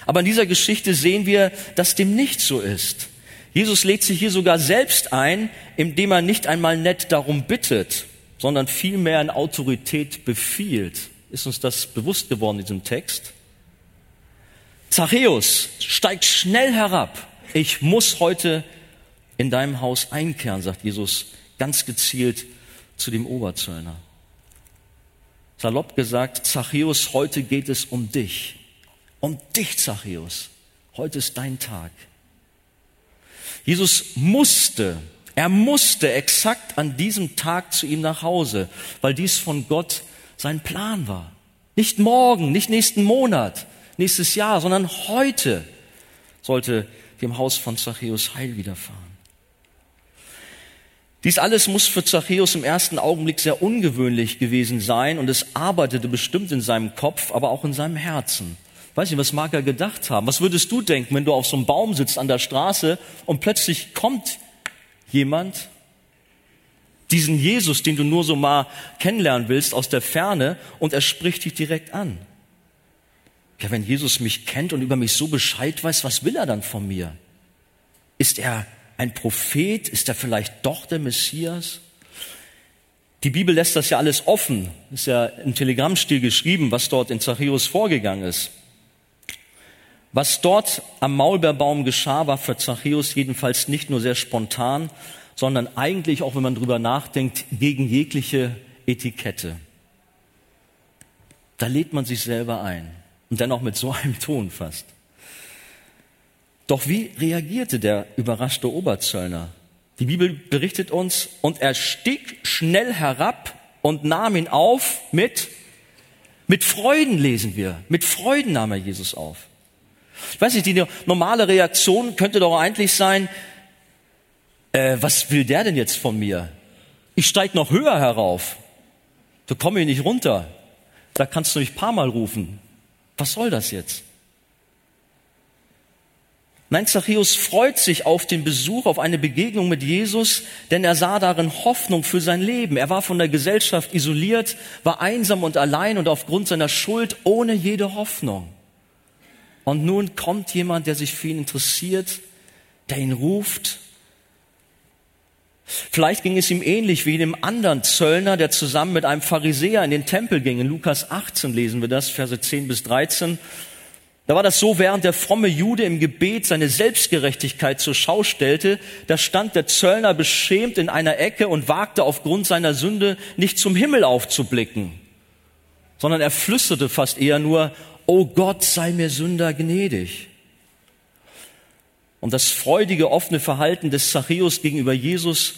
Aber in dieser Geschichte sehen wir, dass dem nicht so ist. Jesus lädt sich hier sogar selbst ein, indem er nicht einmal nett darum bittet, sondern vielmehr in Autorität befiehlt. Ist uns das bewusst geworden in diesem Text? Zachäus, steig schnell herab. Ich muss heute in deinem Haus einkehren, sagt Jesus ganz gezielt zu dem Oberzöllner. Salopp gesagt, Zachäus, heute geht es um dich. Um dich, Zachäus. Heute ist dein Tag. Jesus musste, er musste exakt an diesem Tag zu ihm nach Hause, weil dies von Gott sein Plan war. Nicht morgen, nicht nächsten Monat, nächstes Jahr, sondern heute sollte dem Haus von Zachäus Heil widerfahren. Dies alles muss für Zachäus im ersten Augenblick sehr ungewöhnlich gewesen sein und es arbeitete bestimmt in seinem Kopf, aber auch in seinem Herzen. Weiß nicht, was mag er gedacht haben? Was würdest du denken, wenn du auf so einem Baum sitzt an der Straße und plötzlich kommt jemand, diesen Jesus, den du nur so mal kennenlernen willst aus der Ferne und er spricht dich direkt an. Ja, wenn Jesus mich kennt und über mich so Bescheid weiß, was will er dann von mir? Ist er ein Prophet? Ist er vielleicht doch der Messias? Die Bibel lässt das ja alles offen. Ist ja im Telegrammstil geschrieben, was dort in Zachäus vorgegangen ist. Was dort am Maulbeerbaum geschah, war für Zachäus jedenfalls nicht nur sehr spontan, sondern eigentlich, auch wenn man drüber nachdenkt, gegen jegliche Etikette. Da lädt man sich selber ein. Und dann auch mit so einem Ton fast. Doch wie reagierte der überraschte Oberzöllner? Die Bibel berichtet uns, und er stieg schnell herab und nahm ihn auf mit, mit Freuden lesen wir. Mit Freuden nahm er Jesus auf. Ich weiß nicht, die normale Reaktion könnte doch eigentlich sein, äh, was will der denn jetzt von mir? Ich steig noch höher herauf. Da komme ich nicht runter. Da kannst du mich paar Mal rufen. Was soll das jetzt? Nein, Zachäus freut sich auf den Besuch, auf eine Begegnung mit Jesus, denn er sah darin Hoffnung für sein Leben. Er war von der Gesellschaft isoliert, war einsam und allein und aufgrund seiner Schuld ohne jede Hoffnung. Und nun kommt jemand, der sich für ihn interessiert, der ihn ruft. Vielleicht ging es ihm ähnlich wie dem anderen Zöllner, der zusammen mit einem Pharisäer in den Tempel ging. In Lukas 18 lesen wir das, Verse 10 bis 13. Da war das so, während der fromme Jude im Gebet seine Selbstgerechtigkeit zur Schau stellte, da stand der Zöllner beschämt in einer Ecke und wagte aufgrund seiner Sünde nicht zum Himmel aufzublicken, sondern er flüsterte fast eher nur, O Gott, sei mir Sünder gnädig. Und das freudige, offene Verhalten des Zachäus gegenüber Jesus,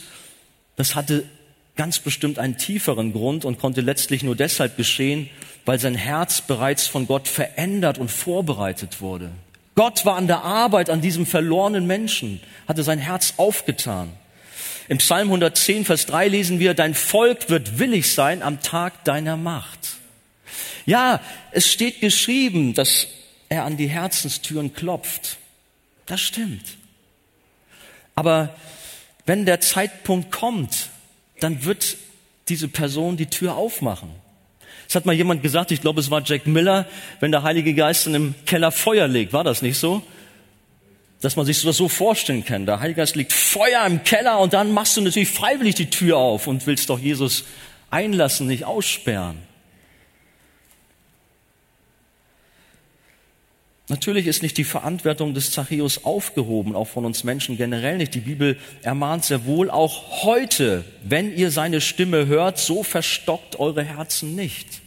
das hatte ganz bestimmt einen tieferen Grund und konnte letztlich nur deshalb geschehen, weil sein Herz bereits von Gott verändert und vorbereitet wurde. Gott war an der Arbeit an diesem verlorenen Menschen, hatte sein Herz aufgetan. Im Psalm 110, Vers 3 lesen wir, dein Volk wird willig sein am Tag deiner Macht. Ja, es steht geschrieben, dass er an die Herzenstüren klopft. Das stimmt. Aber wenn der Zeitpunkt kommt, dann wird diese Person die Tür aufmachen. Es hat mal jemand gesagt, ich glaube, es war Jack Miller, wenn der Heilige Geist in einem Keller Feuer legt, war das nicht so? Dass man sich das so vorstellen kann. Der Heilige Geist legt Feuer im Keller und dann machst du natürlich freiwillig die Tür auf und willst doch Jesus einlassen, nicht aussperren. Natürlich ist nicht die Verantwortung des Zachäus aufgehoben, auch von uns Menschen generell nicht. Die Bibel ermahnt sehr wohl auch heute, wenn ihr seine Stimme hört, so verstockt eure Herzen nicht.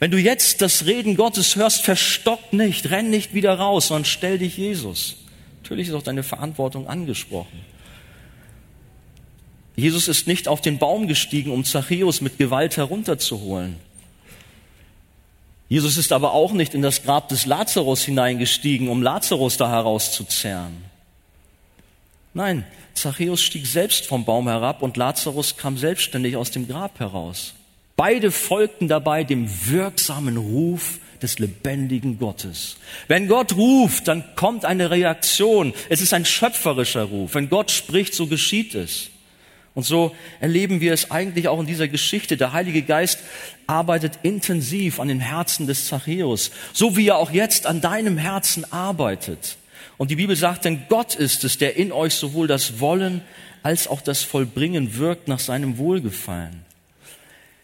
Wenn du jetzt das Reden Gottes hörst, verstockt nicht, renn nicht wieder raus, sondern stell dich Jesus. Natürlich ist auch deine Verantwortung angesprochen. Jesus ist nicht auf den Baum gestiegen, um Zachäus mit Gewalt herunterzuholen. Jesus ist aber auch nicht in das Grab des Lazarus hineingestiegen, um Lazarus da herauszuzerren. Nein, Zachäus stieg selbst vom Baum herab und Lazarus kam selbstständig aus dem Grab heraus. Beide folgten dabei dem wirksamen Ruf des lebendigen Gottes. Wenn Gott ruft, dann kommt eine Reaktion. Es ist ein schöpferischer Ruf. Wenn Gott spricht, so geschieht es. Und so erleben wir es eigentlich auch in dieser Geschichte. Der Heilige Geist arbeitet intensiv an den Herzen des Zachäus, so wie er auch jetzt an deinem Herzen arbeitet. Und die Bibel sagt, denn Gott ist es, der in euch sowohl das Wollen als auch das Vollbringen wirkt nach seinem Wohlgefallen.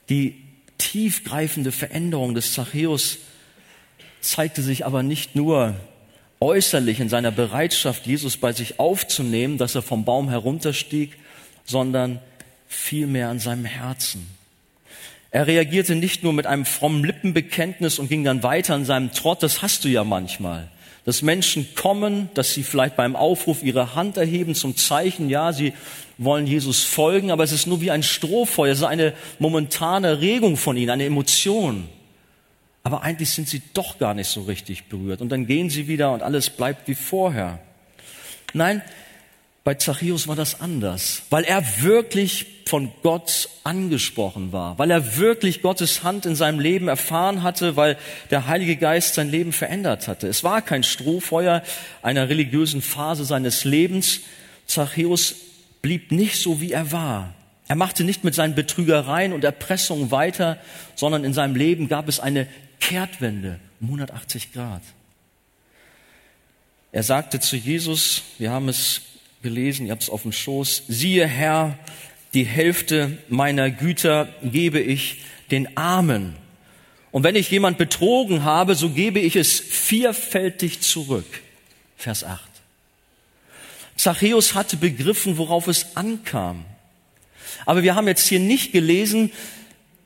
Die tiefgreifende Veränderung des Zachäus zeigte sich aber nicht nur äußerlich in seiner Bereitschaft, Jesus bei sich aufzunehmen, dass er vom Baum herunterstieg, sondern vielmehr an seinem Herzen. Er reagierte nicht nur mit einem frommen Lippenbekenntnis und ging dann weiter in seinem Trott, das hast du ja manchmal. dass Menschen kommen, dass sie vielleicht beim Aufruf ihre Hand erheben zum Zeichen, ja, sie wollen Jesus folgen, aber es ist nur wie ein Strohfeuer, es ist eine momentane Regung von ihnen, eine Emotion. Aber eigentlich sind sie doch gar nicht so richtig berührt. Und dann gehen sie wieder und alles bleibt wie vorher. Nein, bei Zachäus war das anders, weil er wirklich von Gott angesprochen war, weil er wirklich Gottes Hand in seinem Leben erfahren hatte, weil der Heilige Geist sein Leben verändert hatte. Es war kein Strohfeuer einer religiösen Phase seines Lebens. Zachäus blieb nicht so, wie er war. Er machte nicht mit seinen Betrügereien und Erpressungen weiter, sondern in seinem Leben gab es eine Kehrtwende um 180 Grad. Er sagte zu Jesus, wir haben es gelesen, ihr habt es auf dem Schoß, siehe Herr, die Hälfte meiner Güter gebe ich den Armen. Und wenn ich jemand betrogen habe, so gebe ich es vierfältig zurück. Vers 8. Zachäus hatte begriffen, worauf es ankam. Aber wir haben jetzt hier nicht gelesen,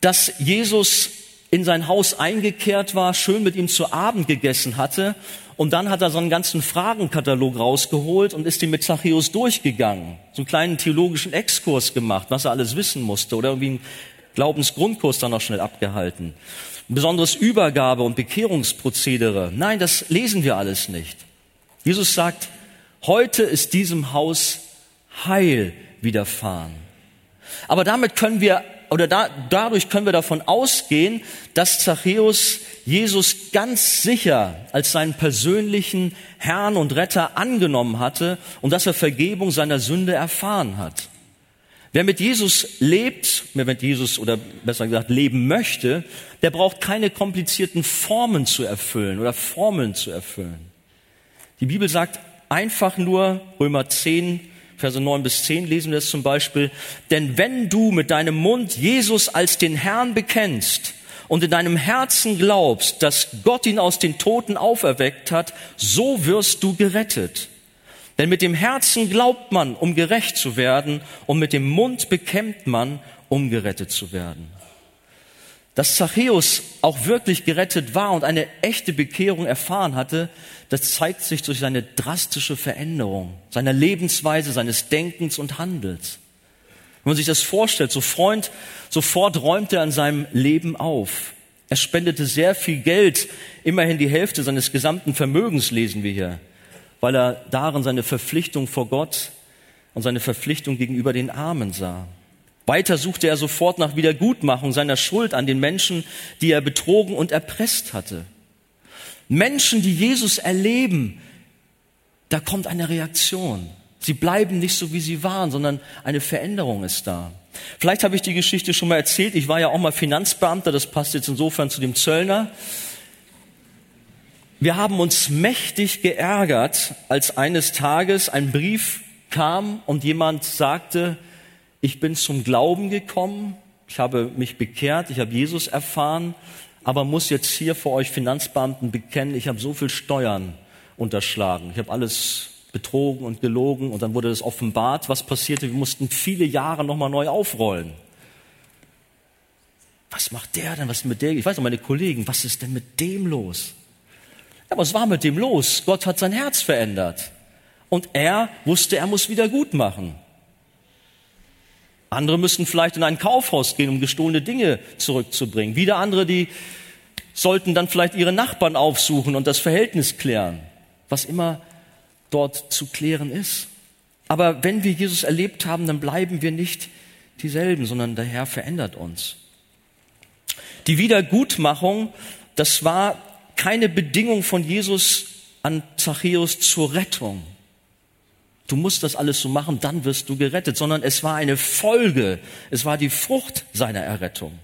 dass Jesus in sein Haus eingekehrt war, schön mit ihm zu Abend gegessen hatte und dann hat er so einen ganzen Fragenkatalog rausgeholt und ist ihn mit Zachäus durchgegangen. So einen kleinen theologischen Exkurs gemacht, was er alles wissen musste oder irgendwie einen Glaubensgrundkurs dann noch schnell abgehalten. Ein besonderes Übergabe- und Bekehrungsprozedere. Nein, das lesen wir alles nicht. Jesus sagt, heute ist diesem Haus Heil widerfahren. Aber damit können wir oder da, dadurch können wir davon ausgehen, dass Zachäus Jesus ganz sicher als seinen persönlichen Herrn und Retter angenommen hatte und dass er Vergebung seiner Sünde erfahren hat. Wer mit Jesus lebt, wer mit Jesus oder besser gesagt leben möchte, der braucht keine komplizierten Formen zu erfüllen oder Formeln zu erfüllen. Die Bibel sagt einfach nur, Römer 10, Verse 9 bis 10 lesen wir es zum Beispiel, denn wenn du mit deinem Mund Jesus als den Herrn bekennst und in deinem Herzen glaubst, dass Gott ihn aus den Toten auferweckt hat, so wirst du gerettet. Denn mit dem Herzen glaubt man, um gerecht zu werden, und mit dem Mund bekennt man, um gerettet zu werden. Dass Zachäus auch wirklich gerettet war und eine echte Bekehrung erfahren hatte, das zeigt sich durch seine drastische Veränderung seiner Lebensweise, seines Denkens und Handels. Wenn man sich das vorstellt, so Freund, sofort räumte er an seinem Leben auf. Er spendete sehr viel Geld, immerhin die Hälfte seines gesamten Vermögens lesen wir hier, weil er darin seine Verpflichtung vor Gott und seine Verpflichtung gegenüber den Armen sah. Weiter suchte er sofort nach Wiedergutmachung seiner Schuld an den Menschen, die er betrogen und erpresst hatte. Menschen, die Jesus erleben, da kommt eine Reaktion. Sie bleiben nicht so, wie sie waren, sondern eine Veränderung ist da. Vielleicht habe ich die Geschichte schon mal erzählt. Ich war ja auch mal Finanzbeamter, das passt jetzt insofern zu dem Zöllner. Wir haben uns mächtig geärgert, als eines Tages ein Brief kam und jemand sagte, ich bin zum Glauben gekommen, ich habe mich bekehrt, ich habe Jesus erfahren, aber muss jetzt hier vor euch Finanzbeamten bekennen, ich habe so viel Steuern unterschlagen, ich habe alles betrogen und gelogen und dann wurde das offenbart, was passierte, wir mussten viele Jahre nochmal neu aufrollen. Was macht der denn, was ist mit der, ich weiß noch meine Kollegen, was ist denn mit dem los? Ja, was war mit dem los? Gott hat sein Herz verändert. Und er wusste, er muss wieder gut machen. Andere müssen vielleicht in ein Kaufhaus gehen, um gestohlene Dinge zurückzubringen. Wieder andere, die sollten dann vielleicht ihre Nachbarn aufsuchen und das Verhältnis klären, was immer dort zu klären ist. Aber wenn wir Jesus erlebt haben, dann bleiben wir nicht dieselben, sondern der Herr verändert uns. Die Wiedergutmachung, das war keine Bedingung von Jesus an Zachäus zur Rettung du musst das alles so machen, dann wirst du gerettet, sondern es war eine Folge, es war die Frucht seiner Errettung.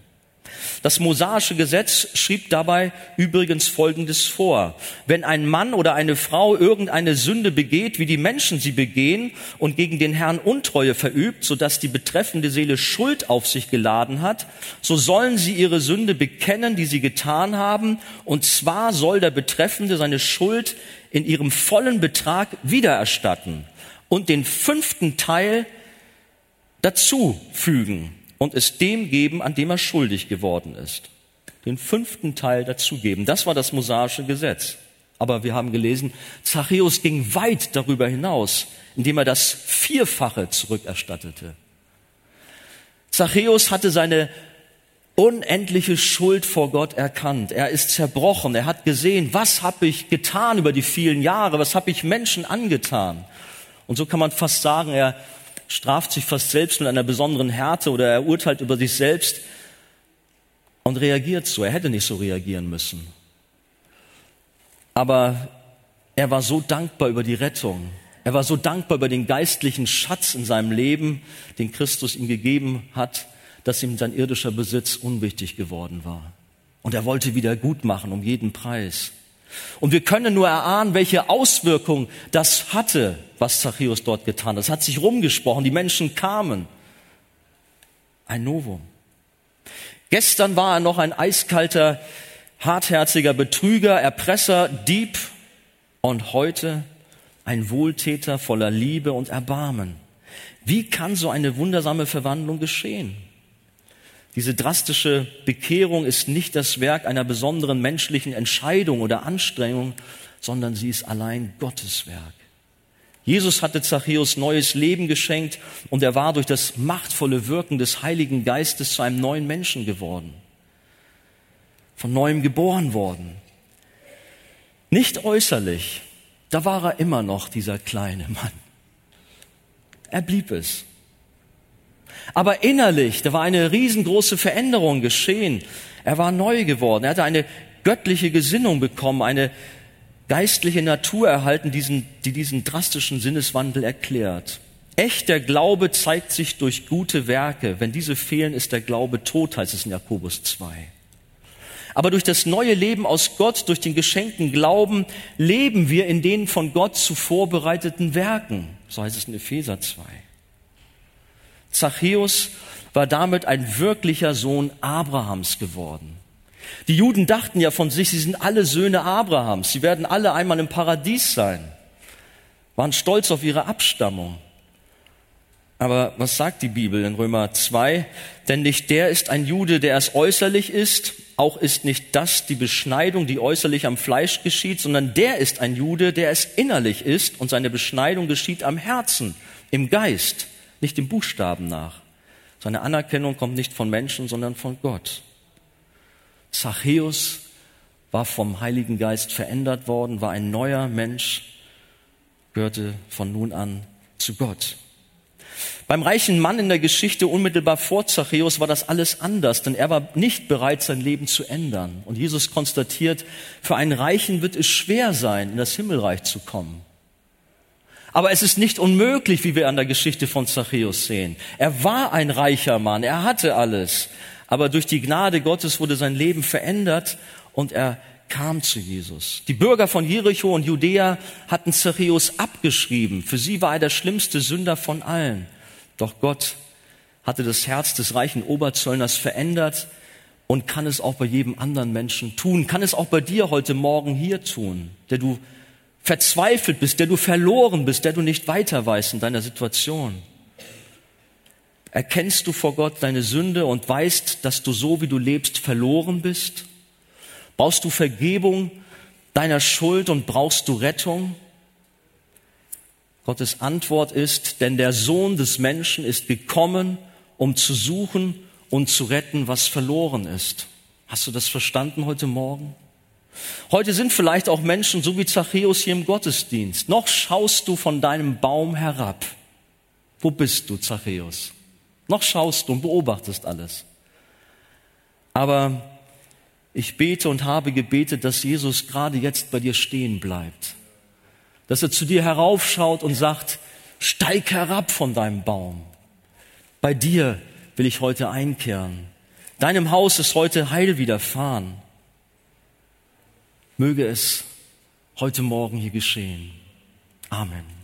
Das mosaische Gesetz schrieb dabei übrigens Folgendes vor. Wenn ein Mann oder eine Frau irgendeine Sünde begeht, wie die Menschen sie begehen, und gegen den Herrn Untreue verübt, sodass die betreffende Seele Schuld auf sich geladen hat, so sollen sie ihre Sünde bekennen, die sie getan haben, und zwar soll der Betreffende seine Schuld in ihrem vollen Betrag wiedererstatten und den fünften Teil dazu fügen und es dem geben, an dem er schuldig geworden ist. Den fünften Teil dazugeben. Das war das mosaische Gesetz. Aber wir haben gelesen, Zachäus ging weit darüber hinaus, indem er das Vierfache zurückerstattete. Zachäus hatte seine unendliche Schuld vor Gott erkannt. Er ist zerbrochen. Er hat gesehen, was habe ich getan über die vielen Jahre? Was habe ich Menschen angetan? Und so kann man fast sagen, er straft sich fast selbst mit einer besonderen Härte oder er urteilt über sich selbst und reagiert so. Er hätte nicht so reagieren müssen. Aber er war so dankbar über die Rettung. Er war so dankbar über den geistlichen Schatz in seinem Leben, den Christus ihm gegeben hat, dass ihm sein irdischer Besitz unwichtig geworden war. Und er wollte wieder gut machen um jeden Preis. Und wir können nur erahnen, welche Auswirkung das hatte, was Zachäus dort getan hat. Es hat sich rumgesprochen, die Menschen kamen. Ein Novum. Gestern war er noch ein eiskalter, hartherziger Betrüger, Erpresser, Dieb und heute ein Wohltäter voller Liebe und Erbarmen. Wie kann so eine wundersame Verwandlung geschehen? Diese drastische Bekehrung ist nicht das Werk einer besonderen menschlichen Entscheidung oder Anstrengung, sondern sie ist allein Gottes Werk. Jesus hatte Zachäus neues Leben geschenkt und er war durch das machtvolle Wirken des Heiligen Geistes zu einem neuen Menschen geworden, von neuem geboren worden. Nicht äußerlich, da war er immer noch dieser kleine Mann. Er blieb es. Aber innerlich, da war eine riesengroße Veränderung geschehen. Er war neu geworden. Er hatte eine göttliche Gesinnung bekommen, eine geistliche Natur erhalten, diesen, die diesen drastischen Sinneswandel erklärt. Echter Glaube zeigt sich durch gute Werke. Wenn diese fehlen, ist der Glaube tot, heißt es in Jakobus 2. Aber durch das neue Leben aus Gott, durch den geschenkten Glauben, leben wir in den von Gott zuvor bereiteten Werken. So heißt es in Epheser 2. Zachäus war damit ein wirklicher Sohn Abrahams geworden. Die Juden dachten ja von sich, sie sind alle Söhne Abrahams, sie werden alle einmal im Paradies sein, waren stolz auf ihre Abstammung. Aber was sagt die Bibel in Römer 2? Denn nicht der ist ein Jude, der es äußerlich ist, auch ist nicht das die Beschneidung, die äußerlich am Fleisch geschieht, sondern der ist ein Jude, der es innerlich ist und seine Beschneidung geschieht am Herzen, im Geist nicht dem Buchstaben nach. Seine Anerkennung kommt nicht von Menschen, sondern von Gott. Zachäus war vom Heiligen Geist verändert worden, war ein neuer Mensch, gehörte von nun an zu Gott. Beim reichen Mann in der Geschichte unmittelbar vor Zachäus war das alles anders, denn er war nicht bereit, sein Leben zu ändern. Und Jesus konstatiert, für einen Reichen wird es schwer sein, in das Himmelreich zu kommen. Aber es ist nicht unmöglich, wie wir an der Geschichte von Zachäus sehen. Er war ein reicher Mann, er hatte alles. Aber durch die Gnade Gottes wurde sein Leben verändert und er kam zu Jesus. Die Bürger von Jericho und Judäa hatten Zachäus abgeschrieben. Für sie war er der schlimmste Sünder von allen. Doch Gott hatte das Herz des reichen Oberzöllners verändert und kann es auch bei jedem anderen Menschen tun, kann es auch bei dir heute Morgen hier tun, der du verzweifelt bist, der du verloren bist, der du nicht weiter weißt in deiner Situation? Erkennst du vor Gott deine Sünde und weißt, dass du so, wie du lebst, verloren bist? Brauchst du Vergebung deiner Schuld und brauchst du Rettung? Gottes Antwort ist, denn der Sohn des Menschen ist gekommen, um zu suchen und zu retten, was verloren ist. Hast du das verstanden heute Morgen? Heute sind vielleicht auch Menschen so wie Zachäus hier im Gottesdienst. Noch schaust du von deinem Baum herab. Wo bist du, Zachäus? Noch schaust du und beobachtest alles. Aber ich bete und habe gebetet, dass Jesus gerade jetzt bei dir stehen bleibt. Dass er zu dir heraufschaut und sagt, steig herab von deinem Baum. Bei dir will ich heute einkehren. Deinem Haus ist heute Heil widerfahren. Möge es heute Morgen hier geschehen. Amen.